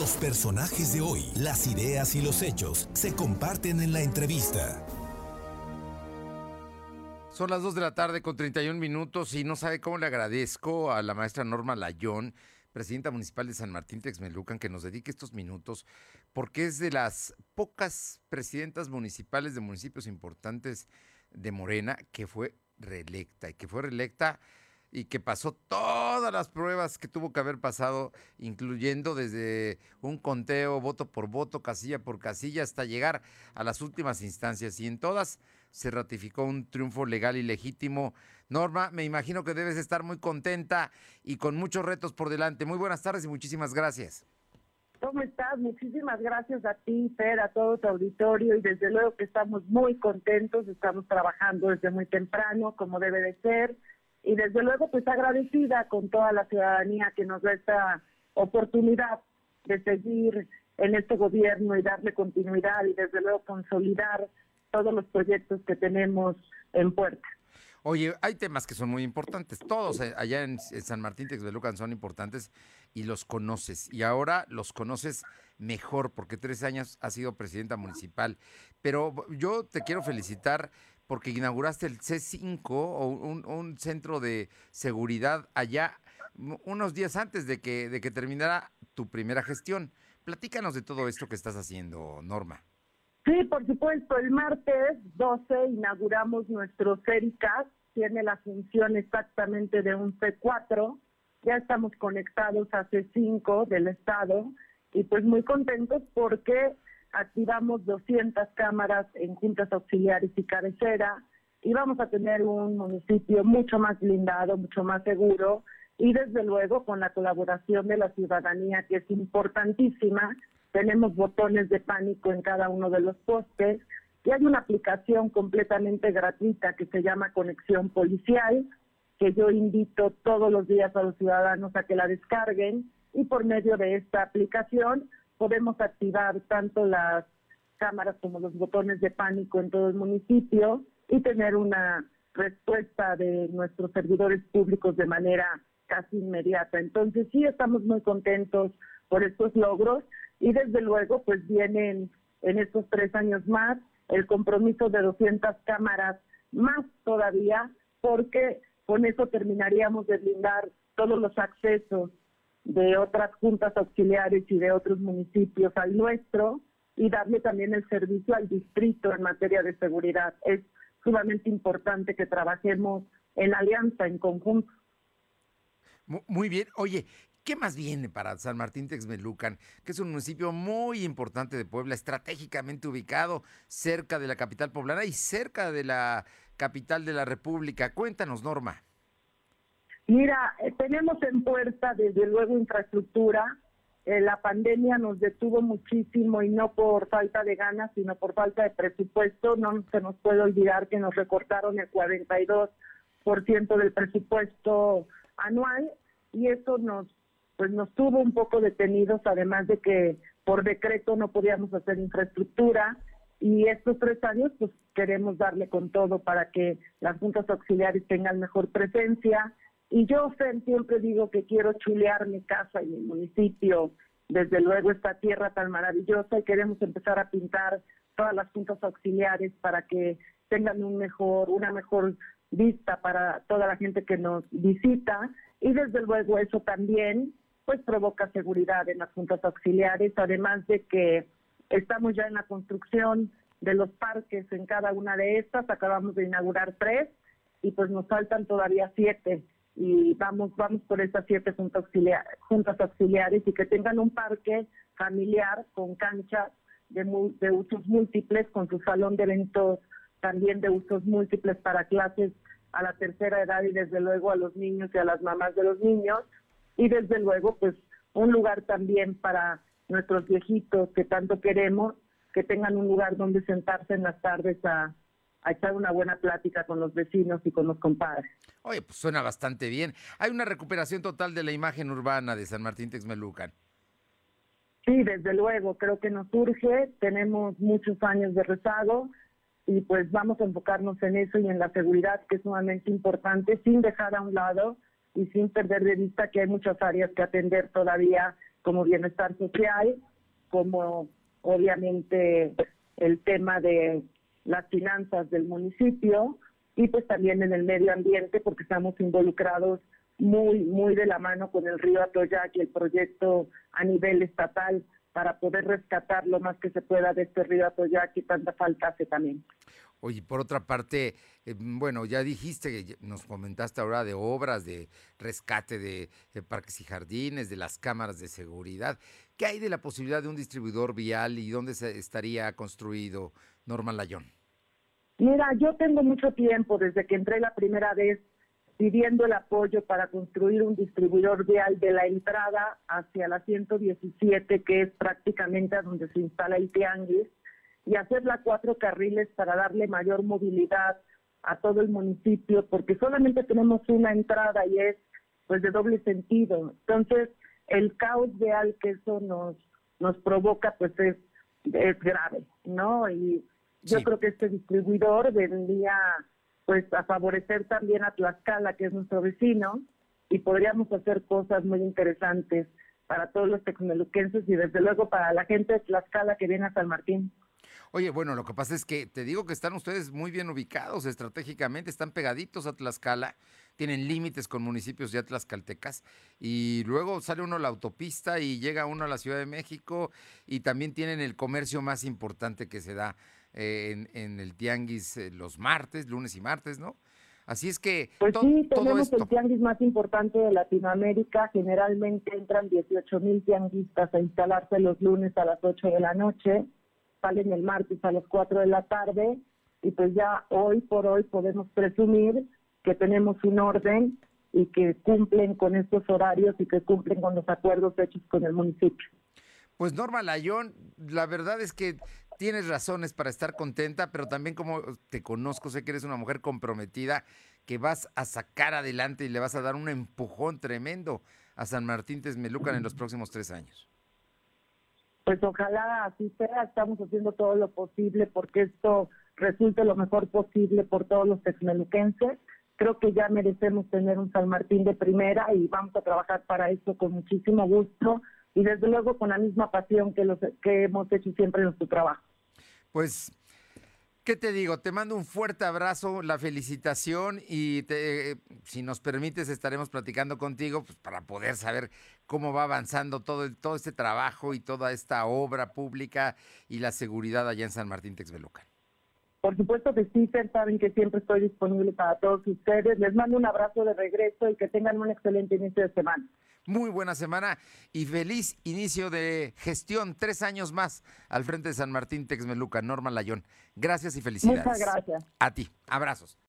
Los personajes de hoy, las ideas y los hechos se comparten en la entrevista. Son las 2 de la tarde con 31 minutos y no sabe cómo le agradezco a la maestra Norma Layón, presidenta municipal de San Martín Texmelucan, que nos dedique estos minutos, porque es de las pocas presidentas municipales de municipios importantes de Morena que fue reelecta y que fue reelecta y que pasó todas las pruebas que tuvo que haber pasado, incluyendo desde un conteo voto por voto, casilla por casilla, hasta llegar a las últimas instancias. Y en todas se ratificó un triunfo legal y legítimo. Norma, me imagino que debes estar muy contenta y con muchos retos por delante. Muy buenas tardes y muchísimas gracias. ¿Cómo estás? Muchísimas gracias a ti, Fer, a todo tu auditorio y desde luego que estamos muy contentos, estamos trabajando desde muy temprano, como debe de ser y desde luego pues agradecida con toda la ciudadanía que nos da esta oportunidad de seguir en este gobierno y darle continuidad y desde luego consolidar todos los proyectos que tenemos en puerta. Oye, hay temas que son muy importantes. Todos eh, allá en, San Martín Texmelucan son importantes y los conoces. Y ahora los conoces mejor porque tres años has sido presidenta municipal. Pero yo te quiero felicitar porque inauguraste el C5 o un, centro de seguridad allá unos días antes de que, de que terminara tu primera gestión. Platícanos de todo esto que estás haciendo, Norma. Sí, por supuesto. El martes 12 inauguramos nuestro CERICAS. Tiene la función exactamente de un C4. Ya estamos conectados a C5 del Estado y pues muy contentos porque activamos 200 cámaras en juntas auxiliares y cabecera y vamos a tener un municipio mucho más blindado, mucho más seguro y desde luego con la colaboración de la ciudadanía que es importantísima. Tenemos botones de pánico en cada uno de los postes y hay una aplicación completamente gratuita que se llama Conexión Policial que yo invito todos los días a los ciudadanos a que la descarguen y por medio de esta aplicación podemos activar tanto las cámaras como los botones de pánico en todo el municipio y tener una respuesta de nuestros servidores públicos de manera casi inmediata. Entonces sí estamos muy contentos por estos logros y desde luego pues vienen en estos tres años más el compromiso de 200 cámaras más todavía porque con eso terminaríamos de blindar todos los accesos de otras juntas auxiliares y de otros municipios al nuestro y darle también el servicio al distrito en materia de seguridad. Es sumamente importante que trabajemos en alianza, en conjunto. Muy bien. Oye, ¿qué más viene para San Martín Texmelucan, que es un municipio muy importante de Puebla, estratégicamente ubicado cerca de la capital poblana y cerca de la capital de la República? Cuéntanos, Norma. Mira, eh, tenemos en puerta desde luego infraestructura. Eh, la pandemia nos detuvo muchísimo y no por falta de ganas, sino por falta de presupuesto. No se nos puede olvidar que nos recortaron el 42% del presupuesto anual y eso nos pues nos tuvo un poco detenidos, además de que por decreto no podíamos hacer infraestructura y estos tres años pues queremos darle con todo para que las juntas auxiliares tengan mejor presencia, y yo siempre digo que quiero chulear mi casa y mi municipio, desde luego esta tierra tan maravillosa y queremos empezar a pintar todas las juntas auxiliares para que tengan un mejor, una mejor vista para toda la gente que nos visita. Y desde luego eso también pues provoca seguridad en las juntas auxiliares, además de que estamos ya en la construcción de los parques en cada una de estas, acabamos de inaugurar tres y pues nos faltan todavía siete y vamos vamos por estas siete juntas, juntas auxiliares y que tengan un parque familiar con canchas de, de usos múltiples, con su salón de eventos también de usos múltiples para clases a la tercera edad y desde luego a los niños y a las mamás de los niños. Y desde luego pues un lugar también para nuestros viejitos que tanto queremos, que tengan un lugar donde sentarse en las tardes a, a echar una buena plática con los vecinos y con los compadres. Oye, pues suena bastante bien. Hay una recuperación total de la imagen urbana de San Martín Texmelucan. Sí, desde luego, creo que nos surge, tenemos muchos años de rezago y pues vamos a enfocarnos en eso y en la seguridad, que es sumamente importante, sin dejar a un lado y sin perder de vista que hay muchas áreas que atender todavía como bienestar social, como obviamente el tema de las finanzas del municipio y pues también en el medio ambiente porque estamos involucrados muy, muy de la mano con el río Atoyac y el proyecto a nivel estatal para poder rescatar lo más que se pueda de este río Atoyac y tanta falta hace también. Oye, por otra parte, eh, bueno, ya dijiste, nos comentaste ahora de obras, de rescate de, parques y jardines, de las cámaras de seguridad. ¿Qué hay de la posibilidad de un distribuidor vial y dónde se estaría construido Norma Layón? Mira, yo tengo mucho tiempo desde que entré la primera vez pidiendo el apoyo para construir un distribuidor vial de la entrada hacia la 117, que es prácticamente a donde se instala el tianguis, y hacerla cuatro carriles para darle mayor movilidad a todo el municipio, porque solamente tenemos una entrada y es pues de doble sentido. Entonces, el caos vial que eso nos nos provoca pues es, es grave, ¿no? Y yo creo que este distribuidor vendría pues a favorecer también a Tlaxcala, que es nuestro vecino, y podríamos hacer cosas muy interesantes para todos los tecnoluquenses y desde luego para la gente de Tlaxcala que viene a San Martín. Oye, bueno, lo que pasa es que te digo que están ustedes muy bien ubicados estratégicamente, están pegaditos a Tlaxcala, tienen límites con municipios ya tlaxcaltecas y luego sale uno a la autopista y llega uno a la Ciudad de México y también tienen el comercio más importante que se da eh, en, el tianguis eh, los martes, lunes y martes, ¿no? Así es que pues sí, tenemos el tianguis más importante de Latinoamérica. Generalmente entran 18 mil tianguistas a instalarse los lunes a las 8 de la noche, salen el martes a las 4 de la tarde y pues ya hoy por hoy podemos presumir que tenemos un orden y que cumplen con estos horarios y que cumplen con los acuerdos hechos con el municipio. Pues Norma Layón, la verdad es que tienes razones para estar contenta, pero también como te conozco, sé que eres una mujer comprometida, que vas a sacar adelante y le vas a dar un empujón tremendo a San Martín Texmelucan en los próximos tres años. Pues ojalá así sea, estamos haciendo todo lo posible porque esto resulte lo mejor posible por todos los texmeluquenses. Creo que ya merecemos tener un San Martín de primera y vamos a trabajar para eso con muchísimo gusto y desde luego con la misma pasión que, hemos hecho siempre en nuestro trabajo. Pues, ¿qué te digo? Te mando un fuerte abrazo, la felicitación y si nos permites estaremos platicando contigo pues, para poder saber cómo va avanzando todo, todo este trabajo y toda esta obra pública y la seguridad allá en San Martín Texmelucan. Por supuesto que sí, saben que siempre estoy disponible para todos ustedes. Les mando un abrazo de regreso y que tengan un excelente inicio de semana. Muy buena semana y feliz inicio de gestión. Tres años más al frente de San Martín Texmeluca. Norma Layón. Gracias y felicidades. Muchas gracias. A ti. Abrazos.